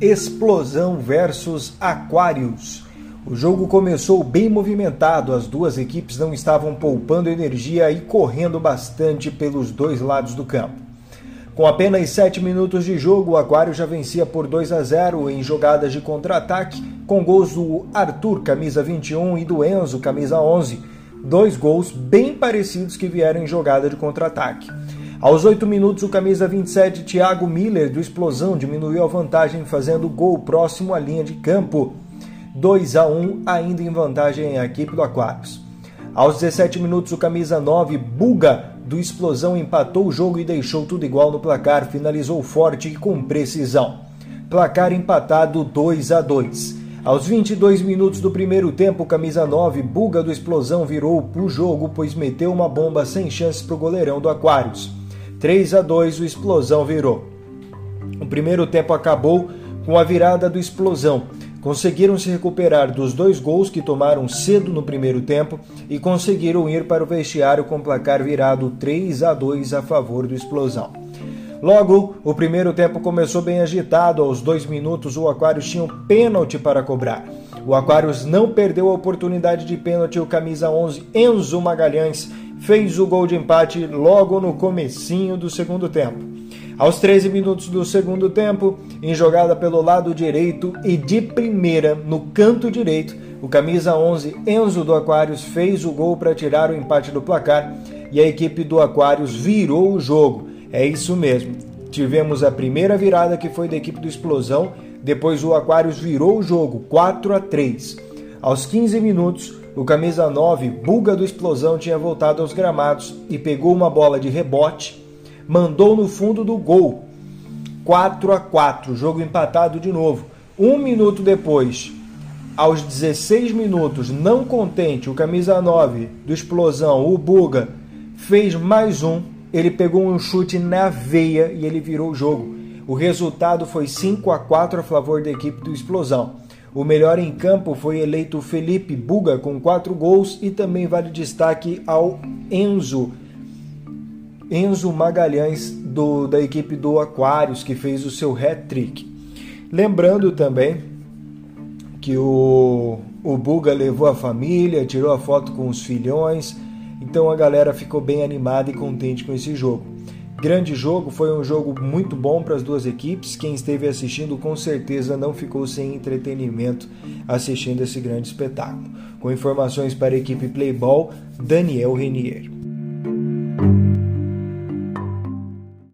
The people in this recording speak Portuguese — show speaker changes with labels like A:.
A: Explosão versus Aquários. O jogo começou bem movimentado, as duas equipes não estavam poupando energia e correndo bastante pelos dois lados do campo. Com apenas 7 minutos de jogo, o Aquário já vencia por 2 a 0 em jogadas de contra-ataque, com gols do Arthur, camisa 21, e do Enzo, camisa 11. Dois gols bem parecidos que vieram em jogada de contra-ataque. Aos 8 minutos, o camisa 27, Thiago Miller, do Explosão, diminuiu a vantagem fazendo gol próximo à linha de campo. 2 a 1 ainda em vantagem a equipe do Aquários. Aos 17 minutos, o camisa 9, Buga, do Explosão, empatou o jogo e deixou tudo igual no placar, finalizou forte e com precisão. Placar empatado 2 a 2. Aos 22 minutos do primeiro tempo, camisa 9, Buga do Explosão, virou o jogo, pois meteu uma bomba sem chances para o goleirão do Aquários. 3 a 2 o Explosão virou. O primeiro tempo acabou com a virada do Explosão. Conseguiram se recuperar dos dois gols que tomaram cedo no primeiro tempo e conseguiram ir para o vestiário com placar virado 3 a 2 a favor do Explosão. Logo, o primeiro tempo começou bem agitado. Aos dois minutos, o Aquários tinha um pênalti para cobrar. O Aquários não perdeu a oportunidade de pênalti. O camisa 11, Enzo Magalhães, fez o gol de empate logo no comecinho do segundo tempo. Aos 13 minutos do segundo tempo, em jogada pelo lado direito e de primeira no canto direito, o camisa 11 Enzo do Aquários fez o gol para tirar o empate do placar e a equipe do Aquários virou o jogo. É isso mesmo. Tivemos a primeira virada que foi da equipe do Explosão, depois o Aquários virou o jogo 4 a 3. Aos 15 minutos, o camisa 9, Buga do Explosão, tinha voltado aos gramados e pegou uma bola de rebote, mandou no fundo do gol. 4 a 4, jogo empatado de novo. Um minuto depois, aos 16 minutos, não contente, o camisa 9 do Explosão, o Buga, fez mais um. Ele pegou um chute na veia e ele virou o jogo. O resultado foi 5 a 4 a favor da equipe do Explosão. O melhor em campo foi eleito Felipe Buga com quatro gols e também vale destaque ao Enzo Enzo Magalhães do, da equipe do Aquários que fez o seu hat-trick. Lembrando também que o, o Buga levou a família, tirou a foto com os filhões, então a galera ficou bem animada e contente com esse jogo. Grande jogo, foi um jogo muito bom para as duas equipes. Quem esteve assistindo com certeza não ficou sem entretenimento assistindo esse grande espetáculo. Com informações para a equipe Playball, Daniel Renier.